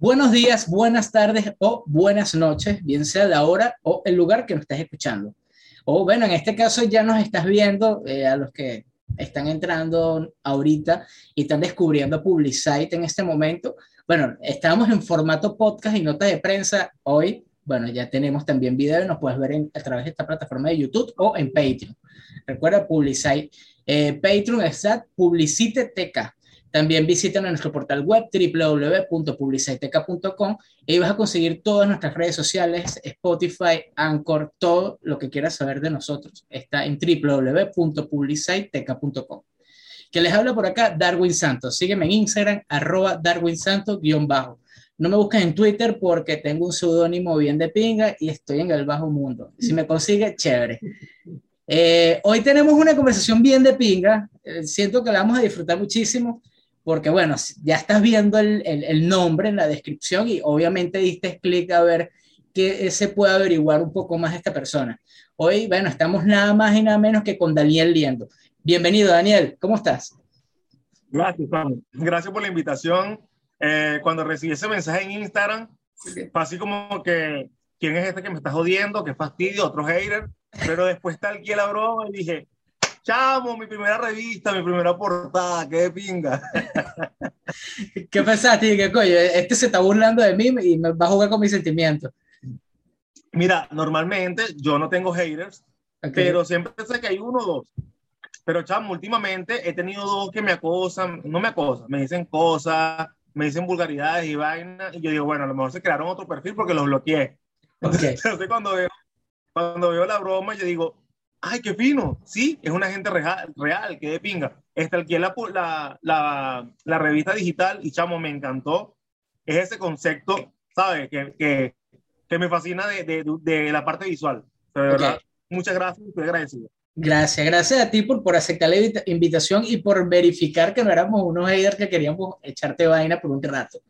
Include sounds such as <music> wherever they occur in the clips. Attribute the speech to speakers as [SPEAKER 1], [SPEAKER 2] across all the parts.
[SPEAKER 1] Buenos días, buenas tardes o buenas noches, bien sea la hora o el lugar que nos estés escuchando. O bueno, en este caso ya nos estás viendo eh, a los que están entrando ahorita y están descubriendo Publicite en este momento. Bueno, estamos en formato podcast y nota de prensa hoy. Bueno, ya tenemos también video y nos puedes ver a través de esta plataforma de YouTube o en Patreon. Recuerda Publicite. Eh, Patreon está Publicite TK. También visiten nuestro portal web www.publiciteca.com y vas a conseguir todas nuestras redes sociales, Spotify, Anchor, todo lo que quieras saber de nosotros. Está en www.publiciteca.com. Que les habla por acá Darwin Santos. Sígueme en Instagram, arroba Darwin Santos-bajo. No me busques en Twitter porque tengo un seudónimo bien de pinga y estoy en el bajo mundo. Si me consigue, chévere. Eh, hoy tenemos una conversación bien de pinga. Eh, siento que la vamos a disfrutar muchísimo porque bueno, ya estás viendo el, el, nombre en la descripción y obviamente diste clic a ver qué se puede averiguar un poco más de esta persona. Hoy, bueno, estamos nada más y nada menos que con Daniel Liendo. Bienvenido, Daniel, ¿cómo estás?
[SPEAKER 2] Gracias, Juan. Gracias por la invitación. Eh, cuando recibí ese mensaje en Instagram, fue así como que, ¿quién es este que me está jodiendo? ¿Qué fastidio? Otro hater. Pero después tal que la broma y dije, chamo, mi primera revista, mi primera portada, qué pinga. <laughs>
[SPEAKER 1] ¿Qué pensaste? ¿Qué coño? Este se está burlando de mí y me va a jugar con mis sentimientos.
[SPEAKER 2] Mira, normalmente yo no tengo haters, pero siempre sé que hay uno o dos. Pero chamo, últimamente he tenido dos que me acosan, no me acosan, me dicen cosas, me dicen vulgaridades y vainas, y yo digo, bueno, a lo mejor se crearon otro perfil porque los bloqueé. <laughs> Entonces, cuando veo, cuando veo la broma, yo digo, ay, qué fino, sí, es una gente real, real que de pinga. Este, aquí la, la, la, la, revista digital y chamo, me encantó. Es ese concepto, ¿sabes? Que, que, que me fascina de, de, de, la parte visual. de verdad, muchas gracias, estoy agradecido.
[SPEAKER 1] Gracias, gracias a ti por, por aceptar la invitación y por verificar que no éramos unos haters que queríamos echarte vaina por un rato.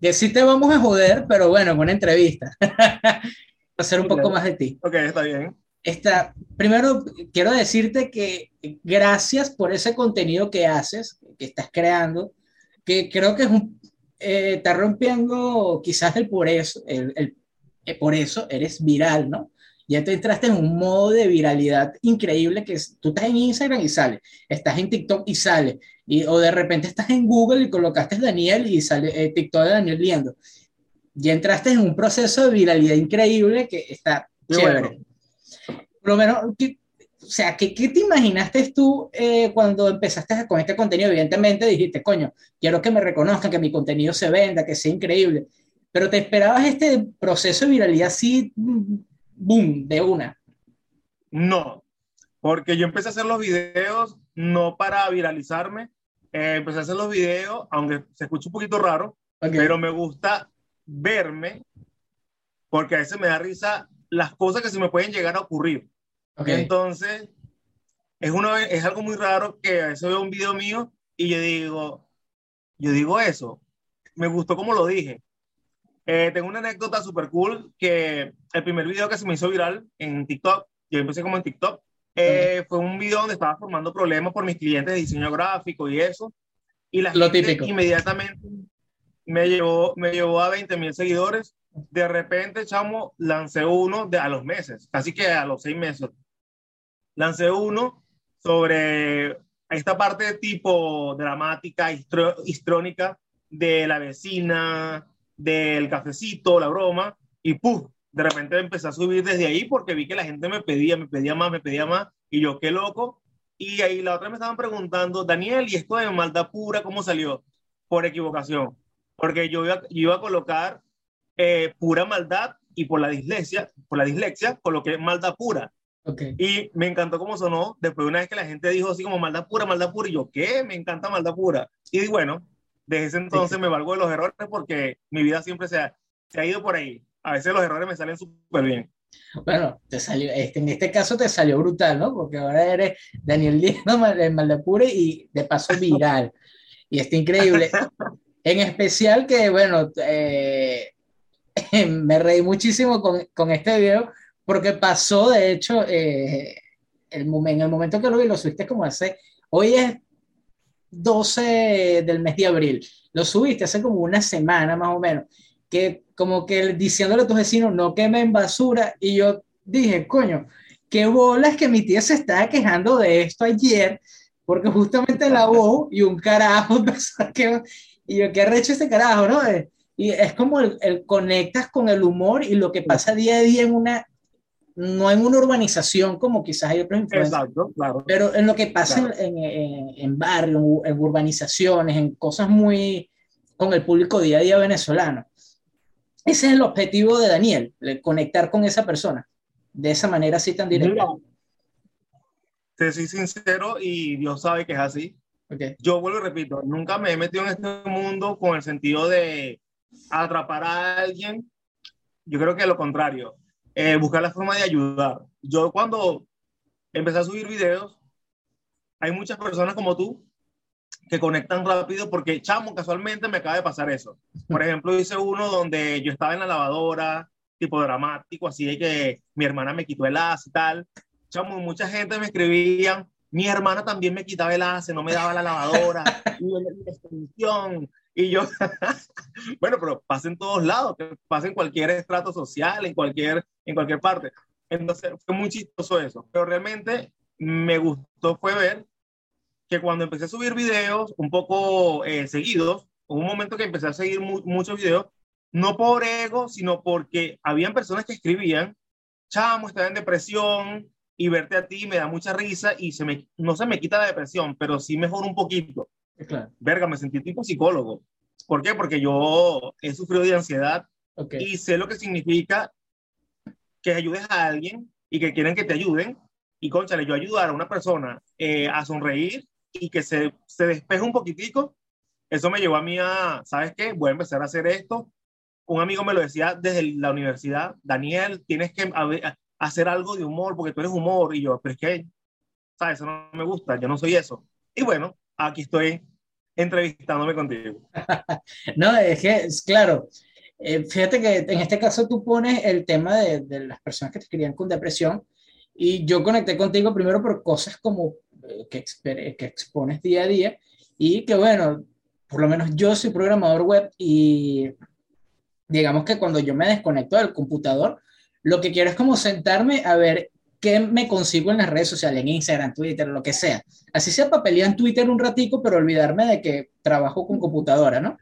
[SPEAKER 1] Que sí te vamos a joder, pero bueno, buena entrevista. <laughs> Hacer un poco más de ti.
[SPEAKER 2] Ok, está bien.
[SPEAKER 1] Esta, primero, quiero decirte que gracias por ese contenido que haces, que estás creando, que creo que es un, eh, está rompiendo quizás el por eso, el, el, eh, por eso eres viral, ¿no? Ya te entraste en un modo de viralidad increíble que es, tú estás en Instagram y sale, estás en TikTok y sale, y, o de repente estás en Google y colocaste Daniel y sale eh, TikTok de Daniel Liendo. Ya entraste en un proceso de viralidad increíble que está chévere lo menos, o sea, ¿qué, ¿qué, te imaginaste tú eh, cuando empezaste con este contenido? Evidentemente dijiste, coño, quiero que me reconozcan, que mi contenido se venda, que sea increíble. Pero ¿te esperabas este proceso de viralidad así, boom, de una?
[SPEAKER 2] No, porque yo empecé a hacer los videos no para viralizarme, eh, empecé a hacer los videos, aunque se escucha un poquito raro, pero me gusta verme, porque a veces me da risa las cosas que se me pueden llegar a ocurrir. Entonces, es, uno, es algo muy raro que a veces veo un video mío y yo digo, yo digo eso, me gustó como lo dije. Eh, tengo una anécdota súper cool que el primer video que se me hizo viral en TikTok, yo empecé como en TikTok, eh, fue un video donde estaba formando problemas por mis clientes de diseño gráfico y eso. Y la
[SPEAKER 1] lo gente
[SPEAKER 2] inmediatamente me llevó, me llevó a 20 mil seguidores. De repente, chamo, lancé uno de, a los meses, casi que a los seis meses lancé uno sobre esta parte tipo dramática, histrónica de la vecina, del cafecito, la broma, y ¡puf! De repente empecé a subir desde ahí porque vi que la gente me pedía, me pedía más, me pedía más, y yo, qué loco. Y ahí la otra me estaban preguntando, Daniel, ¿y esto de maldad pura cómo salió? Por equivocación, porque yo iba, iba a colocar eh, pura maldad y por la dislexia, por la dislexia coloqué maldad pura. Y me encantó cómo sonó después una vez que la gente dijo así como maldad pura, maldad pura, y yo, ¿qué? Me encanta maldad pura. Y bueno, desde ese entonces me valgo de los errores porque mi vida siempre se ha, se ha ido por ahí. A veces los errores me salen súper bien.
[SPEAKER 1] Bueno, te salió, este, en este caso te salió brutal, ¿no? Porque ahora eres Daniel Díaz de Maldad Pura y de paso viral. y está increíble. <laughs> en especial que, bueno, eh, <laughs> me reí muchísimo con, con este video porque pasó, de hecho, eh, el en el momento que lo vi, lo subiste como hace, hoy es 12 del mes de abril. Lo subiste hace como una semana más o menos, que como que diciéndole a tus vecinos no quemen basura y yo dije, coño, qué bolas que mi tía se estaba quejando de esto ayer, porque justamente la <laughs> voz y un carajo <laughs> y yo, qué recho este carajo, ¿no? Eh, y es como el, el, conectas con el humor y lo que pasa día a día en una, no en una urbanización como quizás hay otros
[SPEAKER 2] Exacto, claro.
[SPEAKER 1] Pero en lo que pasa en, en, en barrios, en urbanizaciones, en cosas muy con el público día a día venezolano. Ese es el objetivo de Daniel, conectar con esa persona de esa manera así tan directa.
[SPEAKER 2] te soy sincero y Dios sabe que es así.
[SPEAKER 1] Okay.
[SPEAKER 2] Yo vuelvo y repito, nunca me he metido en este mundo con el sentido de atrapar a alguien. Yo creo que lo contrario, eh, buscar la forma de ayudar. Yo cuando empecé a subir videos, hay muchas personas como tú que conectan rápido porque, chamo, casualmente me acaba de pasar eso. Por ejemplo, hice uno donde yo estaba en la lavadora, tipo dramático, así de que mi hermana me quitó el as y tal. Chamo, mucha gente me escribía, mi hermana también me quitaba el as, no me daba la lavadora, <laughs> y la extensión. Y yo, <laughs> bueno, pero pasa en todos lados, pasa en cualquier estrato social, en cualquier, en cualquier parte. Entonces, fue muy chistoso eso. Pero realmente me gustó fue ver que cuando empecé a subir videos un poco eh, seguidos, hubo un momento que empecé a seguir mu muchos videos, no por ego, sino porque habían personas que escribían, chamo, estaba en depresión y verte a ti me da mucha risa y se me, no se me quita la depresión, pero sí mejora un poquito.
[SPEAKER 1] Claro.
[SPEAKER 2] Verga, me sentí tipo psicólogo. ¿Por qué? Porque yo he sufrido de ansiedad
[SPEAKER 1] Okay.
[SPEAKER 2] y sé lo que significa que ayudes a alguien y que quieren que te ayuden. Y, conchale, yo ayudar a una persona eh, a sonreír y que se, se despeje un poquitico, eso me llevó a mí a, ¿sabes qué? Voy a empezar a hacer esto. Un amigo me lo decía desde la universidad, Daniel, tienes que hacer algo de humor porque tú eres humor. Y yo, pero es que, ¿sabes? Eso no me gusta, yo no soy eso. Y bueno, aquí estoy entrevistándome contigo. <laughs>
[SPEAKER 1] no, es que, es claro, eh, fíjate que en este caso tú pones el tema de, las personas que te escribían con depresión y yo conecté contigo primero por cosas como eh, que, que expones día a día y que bueno, por lo menos yo soy programador web y digamos que cuando yo me desconecto del computador, lo que quiero es como sentarme a ver qué me consigo en las redes sociales, en Instagram, Twitter, lo que sea. Así sea papelía en Twitter un ratico, pero olvidarme de que trabajo con computadora, ¿no?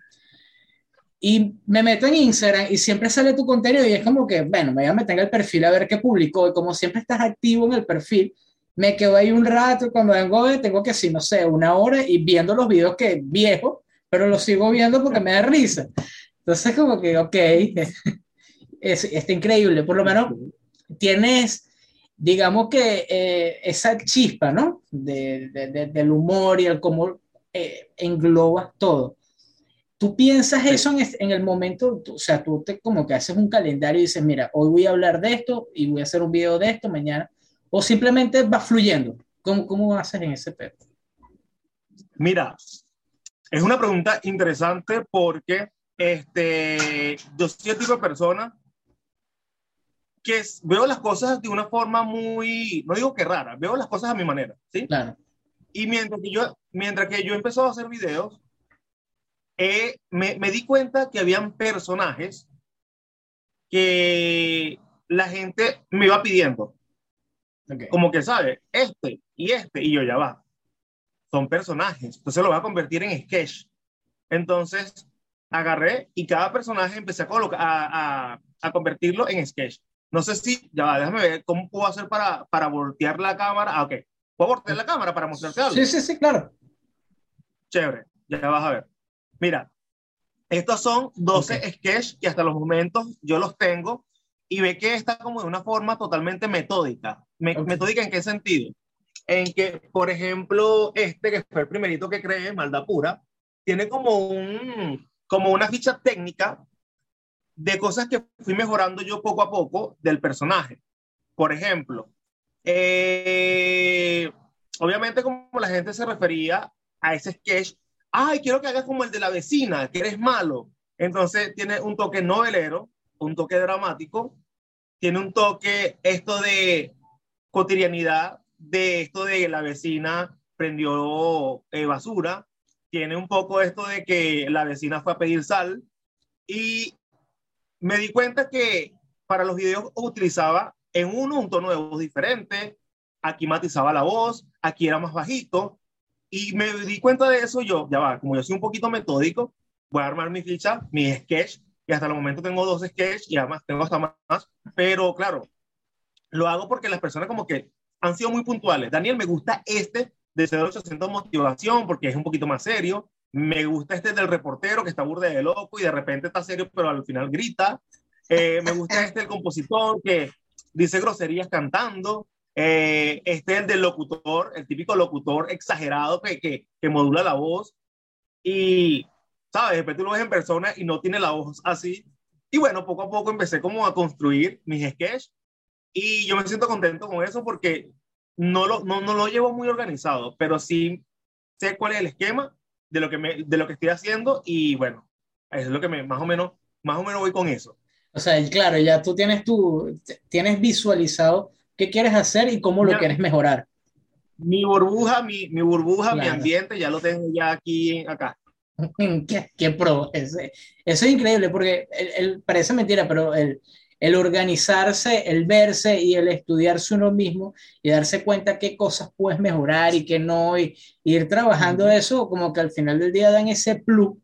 [SPEAKER 1] Y me meto en Instagram y siempre sale tu contenido y es como que, bueno, me voy a meter en el perfil a ver qué publicó y como siempre estás activo en el perfil, me quedo ahí un rato, cuando vengo tengo que, sí, no sé, una hora y viendo los videos que viejo, pero los sigo viendo porque me da risa. Entonces como que, ok, <laughs> es, está increíble, por lo menos tienes, digamos que eh, esa chispa, ¿no? De, de, de, del humor y el cómo eh, englobas todo. ¿Tú piensas eso en, en, el momento, o sea, tú te como que haces un calendario y dices, mira, hoy voy a hablar de esto y voy a hacer un video de esto mañana, o simplemente va fluyendo? ¿Cómo, cómo haces en ese pedo?
[SPEAKER 2] Mira, es una pregunta interesante porque este, yo soy el tipo de persona que veo las cosas de una forma muy, no digo que rara, veo las cosas a mi manera, ¿sí?
[SPEAKER 1] Claro.
[SPEAKER 2] Y mientras que yo, mientras que yo empecé a hacer videos, eh, me, me, di cuenta que habían personajes que la gente me iba pidiendo.
[SPEAKER 1] Okay.
[SPEAKER 2] Como que, ¿sabe? Este y este, y yo ya va. Son personajes. Entonces lo voy a convertir en sketch. Entonces agarré y cada personaje empecé a, colocar, a, a, a convertirlo en sketch. No sé si, ya déjame ver cómo puedo hacer para, para voltear la cámara. Ah, ok. ¿Puedo voltear la cámara para mostrarte algo?
[SPEAKER 1] Sí, sí, sí, claro.
[SPEAKER 2] Chévere, ya vas a ver. Mira, estos son 12 okay. sketches que hasta los momentos yo los tengo y ve que está como de una forma totalmente metódica. Me, okay. ¿Metódica en qué sentido? En que, por ejemplo, este que fue el primerito que creé, Maldad Pura, tiene como, un, como una ficha técnica de cosas que fui mejorando yo poco a poco del personaje. Por ejemplo, eh, obviamente como la gente se refería a ese sketch, ay, quiero que hagas como el de la vecina, que eres malo. Entonces tiene un toque novelero, un toque dramático, tiene un toque esto de cotidianidad, de esto de la vecina prendió eh, basura tiene un poco esto de que la vecina fue a pedir sal y me di cuenta que para los videos utilizaba en uno un tono de voz diferente, aquí matizaba la voz, aquí era más bajito y me di cuenta de eso yo, ya va, como yo soy un poquito metódico, voy a armar mi ficha, mi sketch y hasta el momento tengo dos sketches y además tengo hasta más, pero claro, lo hago porque las personas como que han sido muy puntuales. Daniel, me gusta este de 0800 motivación porque es un poquito más serio. Me gusta este del reportero que está burde de loco y de repente está serio, pero al final grita. Eh, me gusta este del compositor que dice groserías cantando. Eh, este el del locutor, el típico locutor exagerado que, que, que modula la voz. Y ¿sabes? De repente lo ves en persona y no tiene la voz así. Y bueno, poco a poco empecé como a construir mis sketches y yo me siento contento con eso porque no lo, no, no lo llevo muy organizado, pero sí sé cuál es el esquema de lo que, me, de lo que estoy haciendo y bueno, es lo que me, más o menos, más o menos voy con eso.
[SPEAKER 1] O sea, claro, ya tú tienes tu, tienes visualizado qué quieres hacer y cómo lo quieres mejorar.
[SPEAKER 2] Mi burbuja, mi, mi burbuja, mi ambiente, ya lo tengo ya aquí, acá. <laughs>
[SPEAKER 1] qué, qué pro. eso es increíble porque el, parece mentira, pero el, el organizarse, el verse y el estudiarse uno mismo y darse cuenta qué cosas puedes mejorar y qué no, y, ir trabajando eso, como que al final del día dan ese plus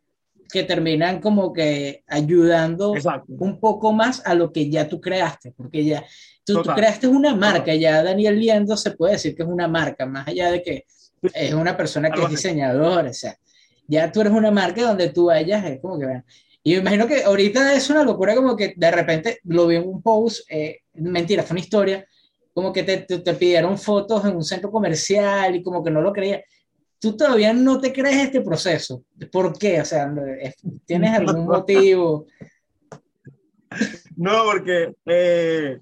[SPEAKER 1] que terminan como que ayudando un poco más a lo que ya tú creaste, porque ya tú, creaste una marca, ya Daniel Liendo se puede decir que es una marca, más allá de que es una persona que es diseñador, o sea, ya tú eres una marca donde tú vayas, es como que, y me imagino que ahorita es una locura como que de repente lo vi en un post, eh, mentira, fue una historia, como que te, te, pidieron fotos en un centro comercial y como que no lo creía. Tú todavía no te crees este proceso. ¿Por qué? O sea, ¿tienes algún motivo? <laughs>
[SPEAKER 2] No, porque eh,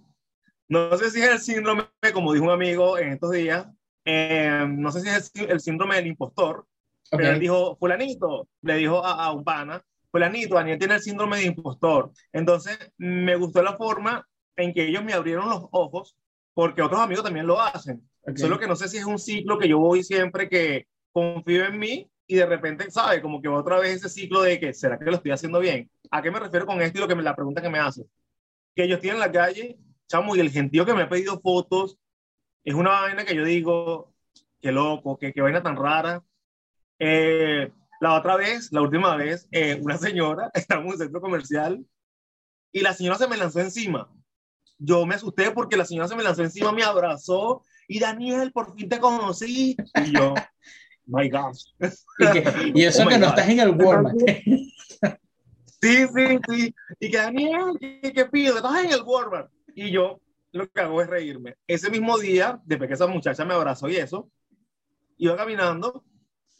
[SPEAKER 2] no sé si es el síndrome, como dijo un amigo en estos días, eh, no sé si es el síndrome del impostor, pero él dijo, fulanito, le dijo a, un pana, fulanito, Daniel tiene el síndrome de impostor. Entonces, me gustó la forma en que ellos me abrieron los ojos, porque otros amigos también lo hacen. Solo que no sé si es un ciclo que yo voy siempre que confío en mí y de repente, ¿sabe? Como que otra vez ese ciclo de que, ¿será que lo estoy haciendo bien? ¿A qué me refiero con esto y lo que me, la pregunta que me hace? Que ellos tienen la calle, chamo, y el gentío que me ha pedido fotos, es una vaina que yo digo, qué loco, qué, qué vaina tan rara. Eh, la otra vez, la última vez, eh, una señora, <laughs> estaba en un centro comercial y la señora se me lanzó encima. Yo me asusté porque la señora se me lanzó encima, me abrazó y Daniel, por fin te conocí. Y yo, <laughs> my gosh.
[SPEAKER 1] Y, eso <laughs> oh que no estás en el Walmart.
[SPEAKER 2] Sí, sí, sí. Y que Daniel, ¿qué, qué pido? Estás en el Walmart. Y yo lo que hago es reírme. Ese mismo día, después que esa muchacha me abrazó y eso, iba caminando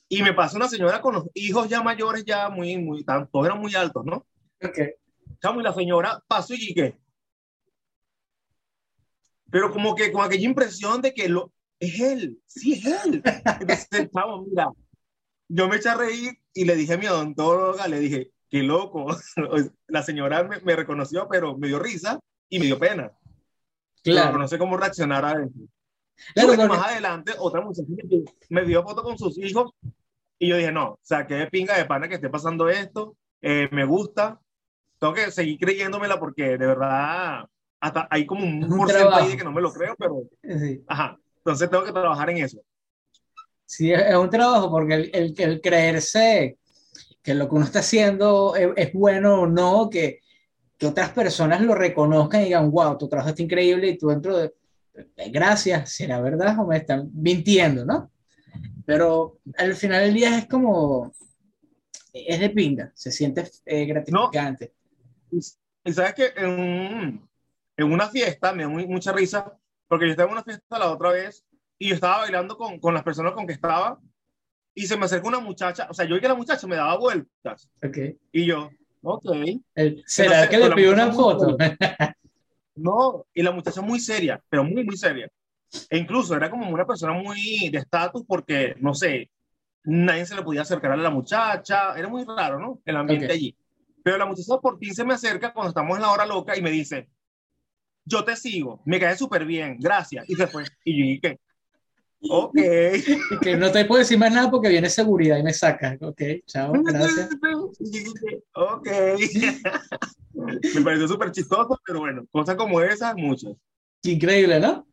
[SPEAKER 2] y me pasa una señora con los hijos ya mayores, ya muy, muy, todos eran muy altos, ¿no? Ok. y la señora pasó y qué. Pero como que con aquella impresión de que lo, es él, sí es él. Entonces, <laughs> chavo, mira, yo me eché a reír y le dije a mi odontóloga, le dije, qué loco. <laughs> La señora me, me reconoció, pero me dio risa y me dio pena. Claro. no sé cómo reaccionar a eso. Claro, más adelante, otra muchacha me dio foto con sus hijos y yo dije, no, o sea, qué pinga de pana que esté pasando esto, eh, me gusta, tengo que seguir creyéndomela porque de verdad hasta hay como un, <laughs> porcentaje ahí de que no me lo creo, pero ajá, entonces tengo que trabajar en eso.
[SPEAKER 1] Sí, es un trabajo porque el, el, el creerse que lo que uno está haciendo es, es bueno o no, que, que otras personas lo reconozcan y digan, wow, tu trabajo está increíble y tú dentro de, gracias, ¿será verdad o me están mintiendo, no? Pero al final del día es como, es de pinga, se siente eh, gratificante.
[SPEAKER 2] y sabes que en, en, una fiesta me da mucha risa, porque yo estaba en una fiesta la otra vez y yo estaba bailando con, con las personas con que estaba y se me acercó una muchacha, o sea, yo vi que la muchacha me daba vueltas. Okay. Y yo, ok.
[SPEAKER 1] ¿Será que le pidió una foto?
[SPEAKER 2] no, y la muchacha muy seria, pero muy, muy seria. E incluso era como una persona muy de estatus porque, no sé, nadie se le podía acercar a la muchacha. Era muy raro, ¿no? El ambiente allí. Pero la muchacha por fin se me acerca cuando estamos en la hora loca y me dice, yo te sigo, me cae súper bien, gracias. Y después, y yo dije, Ok. <laughs>
[SPEAKER 1] Y que no te puedo decir más nada porque viene seguridad y me saca. Ok, chao, <laughs> gracias.
[SPEAKER 2] Ok. <laughs> me pareció súper chistoso, pero bueno, cosas como esas, muchas.
[SPEAKER 1] Increíble, ¿no?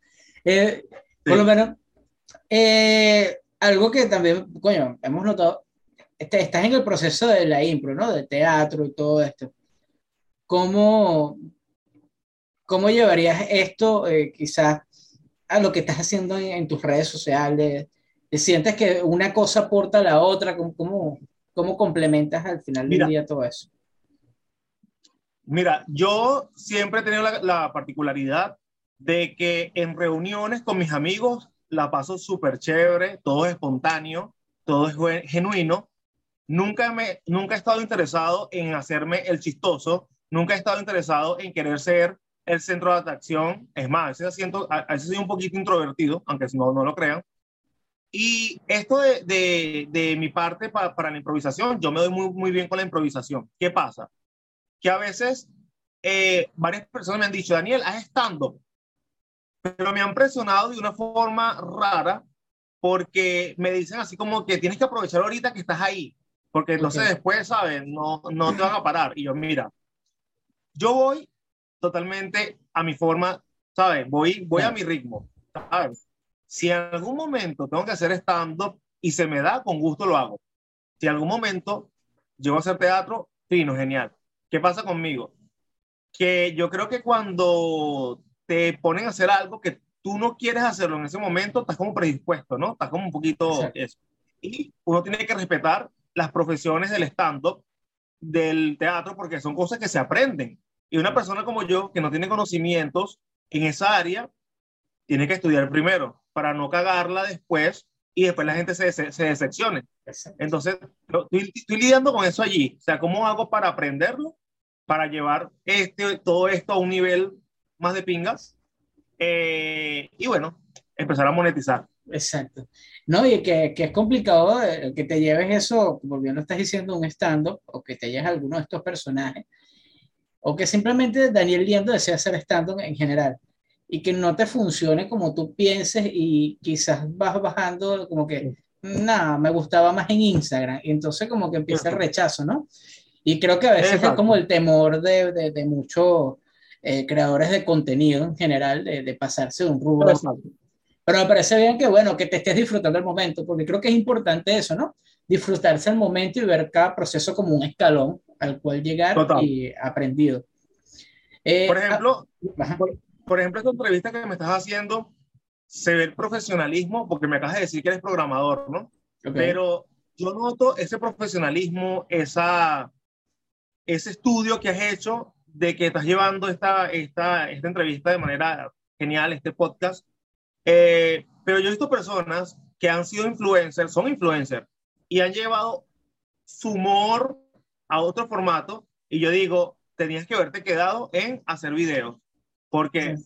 [SPEAKER 1] Eh, por lo menos, eh, algo que también, coño, hemos notado, este, estás en el proceso de la impro, ¿no? De teatro y todo esto. ¿Cómo, cómo llevarías esto eh, quizás a lo que estás haciendo en, tus redes sociales? ¿Te sientes que una cosa aporta a la otra? ¿Cómo, cómo, complementas al final del día todo eso?
[SPEAKER 2] Mira, yo siempre he tenido la, la particularidad de que en reuniones con mis amigos la paso súper chévere, todo es espontáneo, todo es genuino. Nunca, me, nunca he estado interesado en hacerme el chistoso, nunca he estado interesado en querer ser el centro de atracción. Es más, a veces, a veces soy un poquito introvertido, aunque no, no lo crean. Y esto de, de, de mi parte para, para la improvisación, yo me doy muy, muy bien con la improvisación. ¿Qué pasa? Que a veces eh, varias personas me han dicho, Daniel, haz stand-up pero me han presionado de una forma rara porque me dicen así como que tienes que aprovechar ahorita que estás ahí, porque entonces después, ¿sabes? No, no te van a parar. Y yo, mira, yo voy totalmente a mi forma, ¿sabes? Voy, voy a mi ritmo, ¿sabes? Si en algún momento tengo que hacer stand-up y se me da, con gusto lo hago. Si en algún momento llego a hacer teatro, fino, genial. ¿Qué pasa conmigo? Que yo creo que cuando te ponen a hacer algo que tú no quieres hacerlo en ese momento, estás como predispuesto, ¿no? Estás como un poquito eso. Y uno tiene que respetar las profesiones del stand-up, del teatro, porque son cosas que se aprenden. Y una persona como yo, que no tiene conocimientos en esa área, tiene que estudiar primero para no cagarla después y después la gente se, se, decepcione. Entonces, estoy, estoy, lidiando con eso allí. O sea, ¿cómo hago para aprenderlo? Para llevar este, todo esto a un nivel más de pingas. Eh, y bueno, empezar a monetizar.
[SPEAKER 1] Exacto. No, y que, que es complicado eh, que te lleves eso, bien lo estás diciendo, un stand-up, o que te lleves a alguno de estos personajes, o que simplemente Daniel Liendo desea hacer stand-up en general, y que no te funcione como tú pienses, y quizás vas bajando como que, nada, me gustaba más en Instagram, y entonces como que empieza el rechazo, ¿no? Y creo que a veces es como el temor de, de, de muchos eh, creadores de contenido en general, de, de pasarse de un rubro. Pero me parece bien que, bueno, que te estés disfrutando el momento, porque creo que es importante eso, ¿no? Disfrutarse el momento y ver cada proceso como un escalón al cual llegar y aprendido.
[SPEAKER 2] Eh, por ejemplo, ah, por, ejemplo, esta entrevista que me estás haciendo, se ve el profesionalismo, porque me acabas de decir que eres programador, ¿no? Pero yo noto ese profesionalismo, esa, ese estudio que has hecho de que estás llevando esta, esta, esta entrevista de manera genial, este podcast. Eh, pero yo he visto personas que han sido influencers, son influencers, y han llevado su humor a otro formato. Y yo digo, tenías que haberte quedado en hacer videos, porque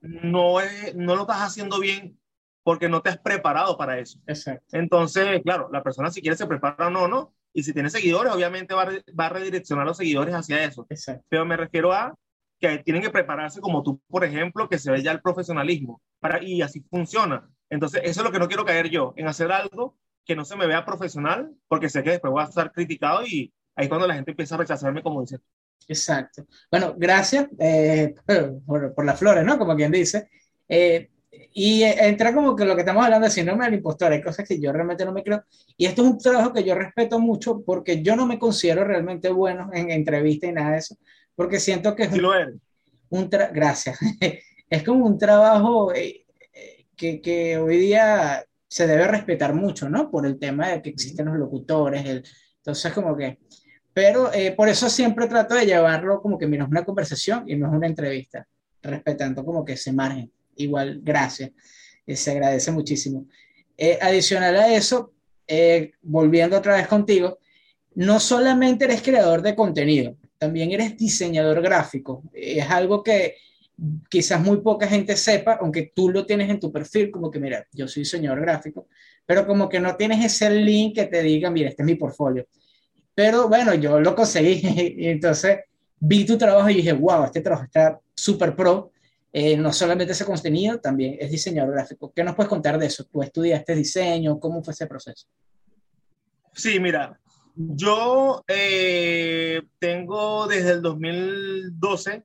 [SPEAKER 2] no, es, no lo estás haciendo bien porque no te has preparado para eso.
[SPEAKER 1] Exacto.
[SPEAKER 2] Entonces, claro, la persona si quiere se prepara o no, no, y si tiene seguidores, obviamente va, va a redireccionar los seguidores hacia eso. Pero me refiero a que tienen que prepararse como tú, por ejemplo, que se ve ya el profesionalismo. Para, y así funciona. Entonces, eso es lo que no quiero caer yo, en hacer algo que no se me vea profesional, porque sé que después voy a estar criticado y ahí es cuando la gente empieza a rechazarme, como dice.
[SPEAKER 1] Exacto. Bueno, gracias eh, por, por, las flores, ¿no? Como quien dice. Eh, y entra como que lo que estamos hablando de síndrome del impostor, hay cosas que yo realmente no me creo. Y esto es un trabajo que yo respeto mucho porque yo no me considero realmente bueno en entrevistas y nada de eso, porque siento que es
[SPEAKER 2] lo eres.
[SPEAKER 1] un gracias. <laughs> es como un trabajo eh, eh, que, que, hoy día se debe respetar mucho, ¿no? Por el tema de que existen los locutores, el, entonces como que... Pero eh, por eso siempre trato de llevarlo como que, mira, es una conversación y no es una entrevista, respetando como que ese margen igual, gracias. Eh, se agradece muchísimo. Eh, adicional a eso, eh, volviendo otra vez contigo, no solamente eres creador de contenido, también eres diseñador gráfico. Es algo que quizás muy poca gente sepa, aunque tú lo tienes en tu perfil, como que, mira, yo soy diseñador gráfico, pero como que no tienes ese link que te diga, mira, este es mi portfolio. Pero bueno, yo lo conseguí <laughs> y entonces vi tu trabajo y dije, wow, este trabajo está súper pro eh, no solamente ese contenido, también es diseñador gráfico. ¿Qué nos puedes contar de eso? ¿Tú estudiaste diseño? ¿Cómo fue ese proceso?
[SPEAKER 2] Sí, mira, yo eh, tengo desde el 2012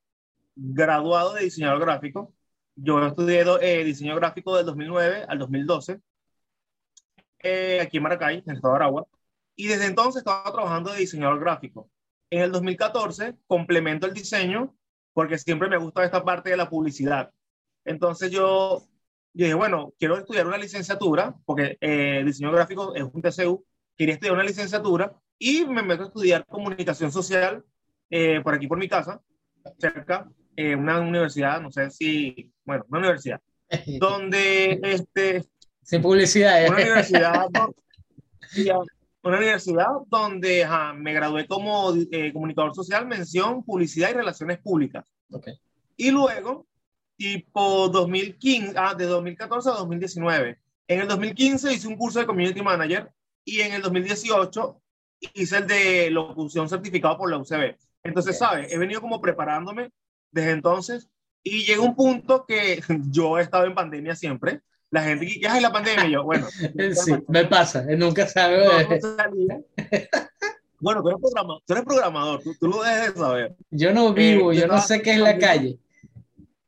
[SPEAKER 2] graduado de diseñador gráfico. Yo estudié eh, diseño gráfico del 2009 al 2012 eh, aquí en Maracay, en el estado de Aragua. Y desde entonces estaba trabajando de diseñador gráfico. En el 2014 complemento el diseño porque siempre me gusta esta parte de la publicidad. Entonces yo, dije, bueno, quiero estudiar una licenciatura porque eh, diseño gráfico es un TCU. Quería estudiar una licenciatura y me meto a estudiar comunicación social eh, por aquí por mi casa, cerca, eh, una universidad, no sé si, bueno, una universidad, <laughs> donde este...
[SPEAKER 1] Sin publicidad. ¿eh?
[SPEAKER 2] Una universidad, <laughs> una universidad donde me gradué como eh, comunicador social, mención, publicidad y relaciones públicas.
[SPEAKER 1] Okay.
[SPEAKER 2] Y luego, tipo 2015, ah, de 2014 a 2019. En el 2015 hice un curso de Community Manager y en el 2018 hice el de locución certificado por la UCB. Entonces, ¿sabes? He venido como preparándome desde entonces y llega un punto que <laughs> yo he estado en pandemia siempre. La gente que es la pandemia yo, bueno. <laughs>
[SPEAKER 1] Sí, me pasa, nunca sabe. <laughs>
[SPEAKER 2] bueno, tú eres, programador, tú, eres programador tú, lo debes de saber.
[SPEAKER 1] Yo no vivo, eh, yo no sé qué es la calle.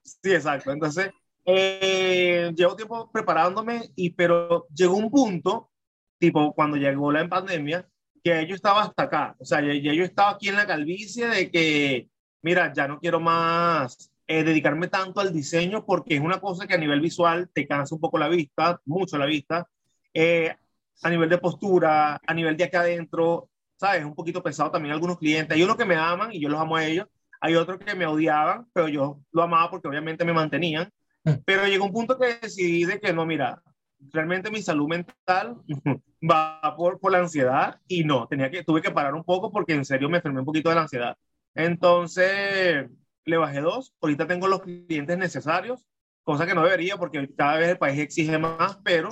[SPEAKER 2] Sí, exacto. Entonces, eh, llevo tiempo preparándome, y, pero llegó un punto, tipo cuando llegó la pandemia, que yo estaba hasta acá. O sea, ya, yo estaba aquí en la calvicie de que, mira, ya no quiero más eh, dedicarme tanto al diseño porque es una cosa que a nivel visual te cansa un poco la vista, mucho la vista. Eh, a nivel de postura, a nivel de acá adentro, ¿sabes? Un poquito pesado también algunos clientes. Hay unos que me aman y yo los amo a ellos. Hay otros que me odiaban, pero yo lo amaba porque obviamente me mantenían. Mm. Pero llegó un punto que decidí de que no, mira, realmente mi salud mental <laughs> va por, por la ansiedad y no, tenía que, tuve que parar un poco porque en serio me enfermé un poquito de la ansiedad. Entonces, le bajé dos, ahorita tengo los clientes necesarios, cosa que no debería porque cada vez el país exige más, pero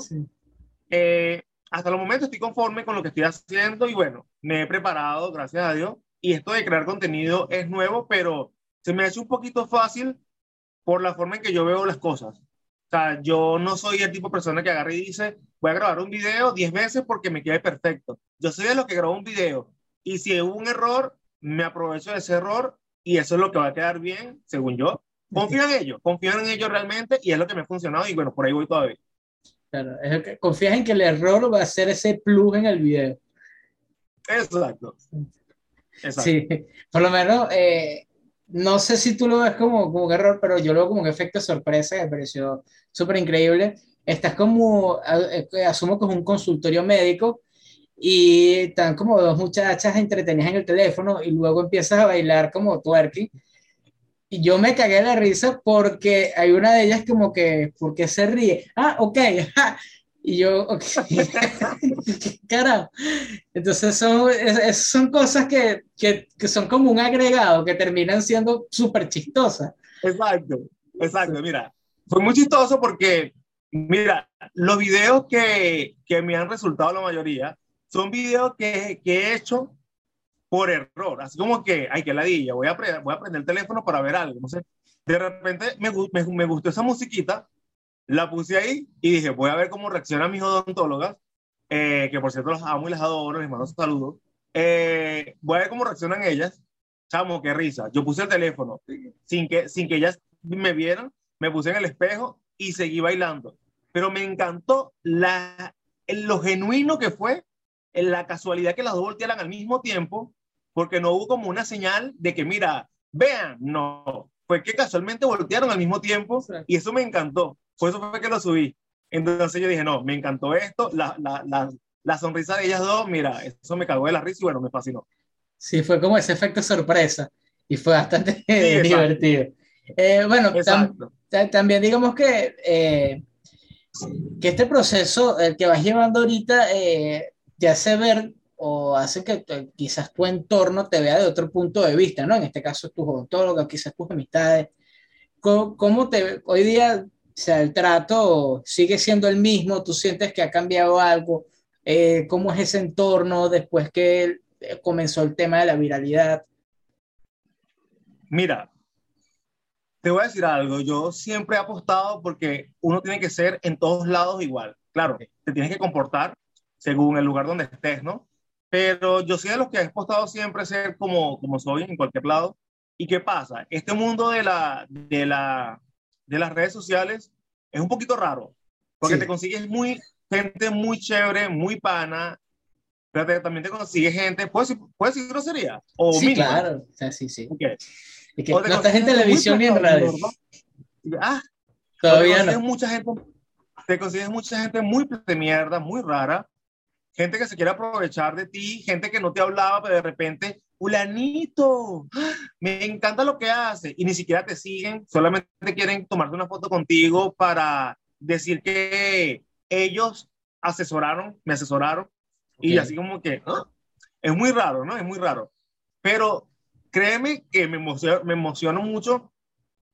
[SPEAKER 2] eh, hasta el momento estoy conforme con lo que estoy haciendo y bueno, me he preparado, gracias a Dios, y esto de crear contenido es nuevo, pero se me ha hecho un poquito fácil por la forma en que yo veo las cosas. O sea, yo no soy el tipo de persona que agarra y dice, voy a grabar un video 10 veces porque me quede perfecto. Yo soy de los que grabo un video y si hubo un error, me aprovecho de ese error y eso es lo que va a quedar bien, según yo. Confío en ellos, confío en ellos realmente y es lo que me ha funcionado y bueno, por ahí voy todavía.
[SPEAKER 1] Claro, es que confías en que el error va a ser ese plus en el video.
[SPEAKER 2] Exacto.
[SPEAKER 1] Exacto. Sí, por lo menos eh, no sé si tú lo ves como, como un error, pero yo lo veo como un efecto sorpresa, me pareció súper increíble. Estás como, eh, asumo que es un consultorio médico y están como dos muchachas entretenidas en el teléfono y luego empiezas a bailar como twerking. Y yo me cagué la risa porque hay una de ellas como que, ¿por qué se ríe? Ah, ok, Y yo, ok, <laughs> carajo. Entonces son, son cosas que, que, que, son como un agregado, que terminan siendo súper chistosas.
[SPEAKER 2] Exacto, exacto. Mira, fue muy chistoso porque, mira, los videos que, que me han resultado la mayoría son videos que, que he hecho por error. Así como que, ay, qué ladilla, voy a, voy a prender el teléfono para ver algo. No sé. De repente me, me, me gustó esa musiquita la puse ahí y dije, voy a ver cómo reaccionan mis odontólogas, eh, que por cierto los amo y les adoro, les mando saludos. Eh, voy a ver cómo reaccionan ellas. Chamo, qué risa. Yo puse el teléfono sin que, sin que ellas me vieran, me puse en el espejo y seguí bailando. Pero me encantó la, lo genuino que fue, en la casualidad que las dos voltearan al mismo tiempo, porque no hubo como una señal de que, mira, vean, no, fue que casualmente voltearon al mismo tiempo y eso me encantó. Por eso fue que lo subí. Entonces yo dije, no, me encantó esto, la, la, la, la sonrisa de ellas dos, mira, eso me cagó de la risa y bueno, me fascinó.
[SPEAKER 1] Sí, fue como ese efecto sorpresa y fue bastante <laughs> divertido. Eh, bueno, también digamos que, eh, que este proceso, el que vas llevando ahorita, eh, te hace ver o hace que quizás tu entorno te vea de otro punto de vista, ¿no? En este caso tus odontólogos, quizás tus amistades. ¿Cómo, cómo te, hoy día o sea, el trato sigue siendo el mismo, tú sientes que ha cambiado algo, eh, cómo es ese entorno después que eh, comenzó el tema de la viralidad.
[SPEAKER 2] Mira, te voy a decir algo, yo siempre he apostado porque uno tiene que ser en todos lados igual. Claro, te tienes que comportar según el lugar donde estés, ¿no? Pero yo soy de los que he apostado siempre ser como, como soy en cualquier lado. ¿Y qué pasa? Este mundo de, la, de, la, de las redes sociales es un poquito raro, porque te consigues muy, gente muy chévere, muy pana, pero también te consigues gente, ¿puedes ¿puedes decir grosería?
[SPEAKER 1] O sí, claro, sí, sí. Y que no estás en televisión ni en radio.
[SPEAKER 2] Ah, todavía no. Mucha gente, te consigues mucha gente muy de mierda, muy rara, gente que se quiere aprovechar de ti, gente que no te hablaba, pero de repente, Ulanito, <gasps> me encanta lo que hace, y ni siquiera te siguen, solamente quieren tomarte una foto contigo para decir que ellos asesoraron, me asesoraron, y así como que, ¿ah? es muy raro, ¿no? Es muy raro. Pero créeme que me emociona, me emociona mucho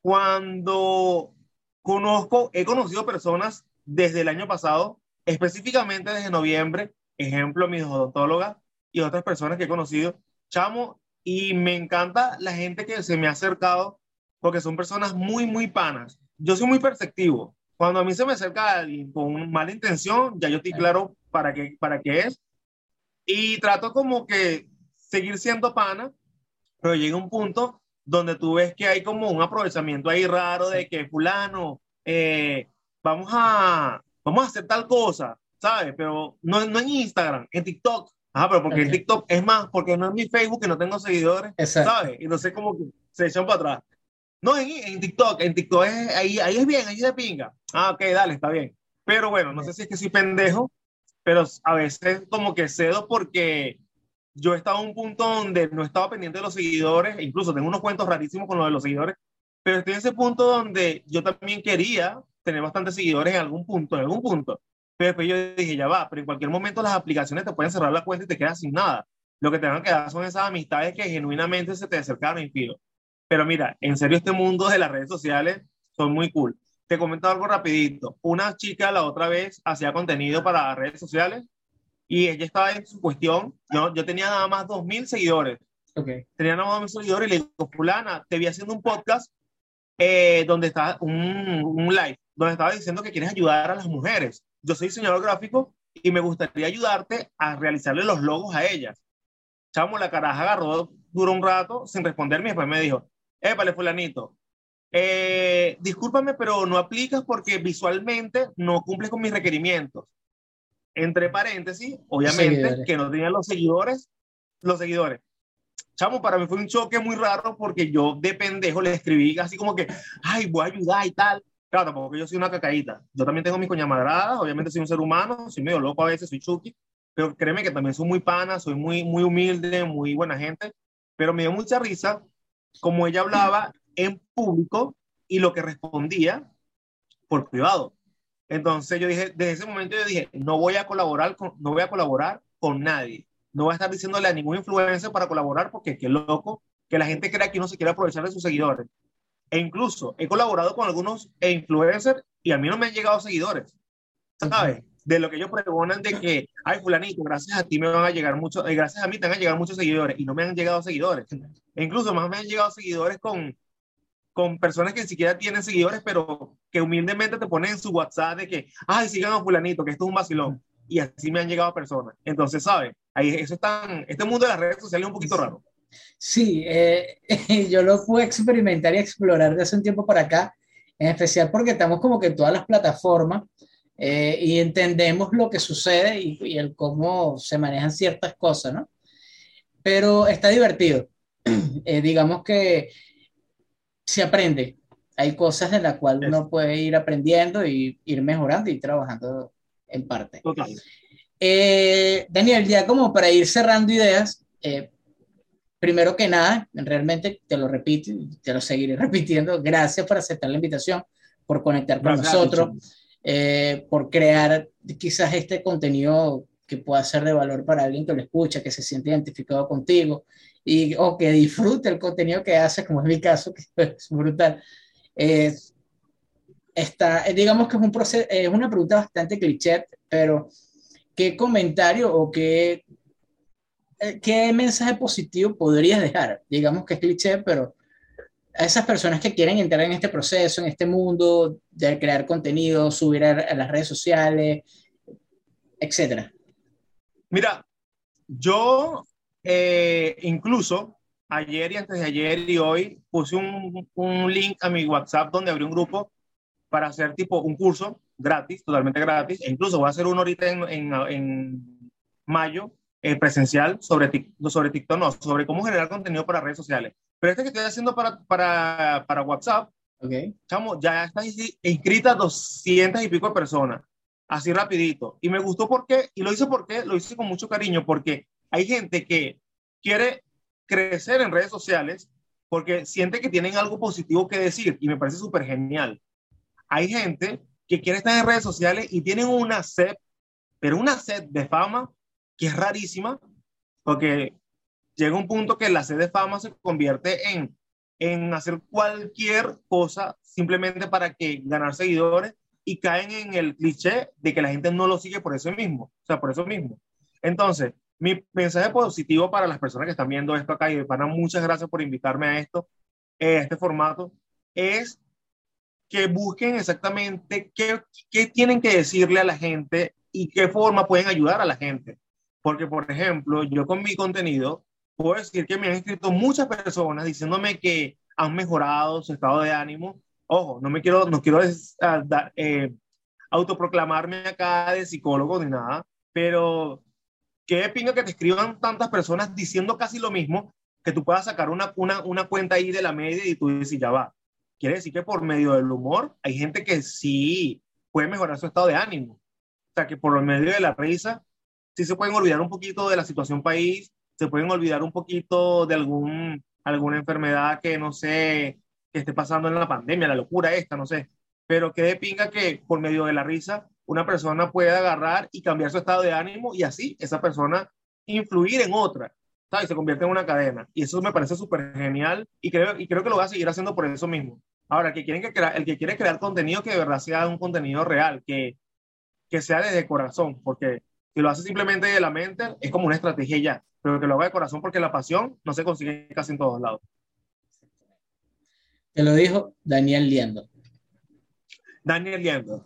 [SPEAKER 2] cuando conozco, he conocido personas desde el año pasado, específicamente desde noviembre, ejemplo, mi odontóloga y otras personas que he conocido, chamo, y me encanta la gente que se me ha acercado porque son personas muy, muy panas. Yo soy muy perceptivo. Cuando a mí se me acerca alguien con mala intención, ya yo estoy claro para qué, para qué es. Y trato como que seguir siendo pana, pero llega un punto donde tú ves que hay como un aprovechamiento ahí raro de que fulano, eh, vamos, a, vamos a hacer tal cosa, ¿sabes? Pero no, no en Instagram, en TikTok. Ajá, pero porque en TikTok es más, porque no es mi Facebook que no tengo seguidores, ¿sabes? Y no sé cómo se echan para atrás. No, en, en TikTok, en TikTok es, ahí, ahí es bien, ahí se pinga. Ah, ok, dale, está bien. Pero bueno, no sé si es que soy pendejo, pero a veces como que cedo porque yo estaba en un punto donde no estaba pendiente de los seguidores, incluso tengo unos cuentos rarísimos con lo de los seguidores, pero estoy en ese punto donde yo también quería tener bastantes seguidores en algún punto, en algún punto. Pero después yo dije, ya va, pero en cualquier momento las aplicaciones te pueden cerrar la cuenta y te quedas sin nada. Lo que te van a quedar son esas amistades que genuinamente se te acercaron, inspiro. Pero mira, en serio, este mundo de las redes sociales son muy cool. Te comento algo rapidito. Una chica la otra vez hacía contenido para redes sociales y ella estaba en su cuestión. Yo, yo tenía nada más 2.000 seguidores.
[SPEAKER 1] Okay.
[SPEAKER 2] Tenía nada más 2.000 seguidores y le digo, fulana, te vi haciendo un podcast eh, donde está un, un live, donde estaba diciendo que quieres ayudar a las mujeres. Yo soy diseñador gráfico y me gustaría ayudarte a realizarle los logos a ellas. Chamo, la caraja agarró, duró un rato sin responderme y después me dijo, épale, fulanito, eh, discúlpame, pero no aplicas porque visualmente no cumples con mis requerimientos. Entre paréntesis, obviamente, que no tenían los seguidores, los seguidores. Chamo, para mí fue un choque muy raro porque yo de pendejo le escribí así como que, ay, voy a ayudar y tal. Claro, tampoco yo soy una cacaíta. Yo también tengo mis coñas madradas, obviamente soy un ser humano, soy medio loco a veces, soy chuki, pero créeme que también soy muy pana, soy muy, muy humilde, muy buena gente. Pero me dio mucha risa como ella hablaba en público y lo que respondía por privado. Entonces yo dije, desde ese momento yo dije, no voy a colaborar con, no voy a colaborar con nadie. No voy a estar diciéndole a ningún influencer para colaborar porque qué loco que la gente crea que uno se quiere aprovechar de sus seguidores. E incluso he colaborado con algunos influencers y a mí no me han llegado seguidores. ¿Sabes? De lo que ellos pregonan de que, ay, fulanito, gracias a ti me van a llegar muchos, eh, gracias a mí te van a llegar muchos seguidores y no me han llegado seguidores. E incluso más me han llegado seguidores con, con personas que ni siquiera tienen seguidores, pero que humildemente te ponen en su WhatsApp de que, ay, sigan a fulanito, que esto es un vacilón. Y así me han llegado personas. Entonces, ¿sabes? Ahí, eso tan, este mundo de las redes sociales es un poquito raro.
[SPEAKER 1] Sí, eh, <laughs> yo lo pude experimentar y explorar de hace un tiempo para acá, en especial porque estamos como que en todas las plataformas eh, y entendemos lo que sucede y, y, el cómo se manejan ciertas cosas, ¿no? Pero está divertido. <clears throat> Eh, digamos que se aprende. Hay cosas de las cuales uno puede ir aprendiendo y ir mejorando y trabajando en parte. Eh, Daniel, ya como para ir cerrando ideas, eh, primero que nada, realmente te lo repito te lo seguiré <laughs> repitiendo, gracias por aceptar la invitación, por conectar con nosotros, eh, por crear quizás este contenido que pueda ser de valor para alguien que lo escucha, que se siente identificado contigo y, o que disfrute el contenido que hace, como es mi caso, <laughs> que es brutal. Eh, está, digamos que es, un proceso, es una pregunta bastante cliché, pero ¿qué comentario o qué, qué mensaje positivo podrías dejar? Digamos que es cliché, pero a esas personas que quieren entrar en este proceso, en este mundo de crear contenido, subir a, las redes sociales, etcétera?
[SPEAKER 2] Mira, yo eh, incluso ayer y antes de ayer y hoy puse un, un, link a mi WhatsApp donde abrí un grupo para hacer tipo un curso gratis, totalmente gratis. E incluso voy a hacer uno ahorita en, en, en mayo eh, presencial sobre, sobre TikTok, no, sobre cómo generar contenido para redes sociales. Pero este que estoy haciendo para, para, para WhatsApp,
[SPEAKER 1] okay.
[SPEAKER 2] chamo, ya está inscritas 200 y pico de personas, así rapidito. Y me gustó porque, y lo hice porque, lo hice con mucho cariño, porque hay gente que quiere crecer en redes sociales porque siente que tienen algo positivo que decir y me parece súper genial. Hay gente que quiere estar en redes sociales y tienen una sed, pero una sed de fama que es rarísima, porque llega un punto que la sed de fama se convierte en, en hacer cualquier cosa simplemente para que ganar seguidores y caen en el cliché de que la gente no lo sigue por eso mismo, o sea, por eso mismo. Entonces, mi mensaje positivo para las personas que están viendo esto acá, y para muchas gracias por invitarme a esto, a este formato, es que busquen exactamente qué, qué tienen que decirle a la gente y qué forma pueden ayudar a la gente. Porque, por ejemplo, yo con mi contenido puedo decir que me han escrito muchas personas diciéndome que han mejorado su estado de ánimo. Ojo, no me quiero, no quiero eh, autoproclamarme acá de psicólogo ni nada, pero qué pinga que te escriban tantas personas diciendo casi lo mismo, que tú puedas sacar una, una, una cuenta ahí de la media y tú dices, ya va. Quiere decir que por medio del humor hay gente que sí puede mejorar su estado de ánimo. O sea, que por medio de la risa sí se pueden olvidar un poquito de la situación país, se pueden olvidar un poquito de algún, alguna enfermedad que no sé, que esté pasando en la pandemia, la locura esta, no sé. Pero que de pinga que por medio de la risa una persona puede agarrar y cambiar su estado de ánimo y así esa persona influir en otra, ¿sabes? Se convierte en una cadena. Y eso me parece súper genial y creo, y creo que lo va a seguir haciendo por eso mismo. Ahora, el que, quieren que el que quiere crear contenido que de verdad sea un contenido real, que, que sea desde corazón, porque si lo hace simplemente de la mente, es como una estrategia ya, pero que lo haga de corazón porque la pasión no se consigue casi en todos lados.
[SPEAKER 1] Te lo dijo Daniel Liendo.
[SPEAKER 2] Daniel Liendo.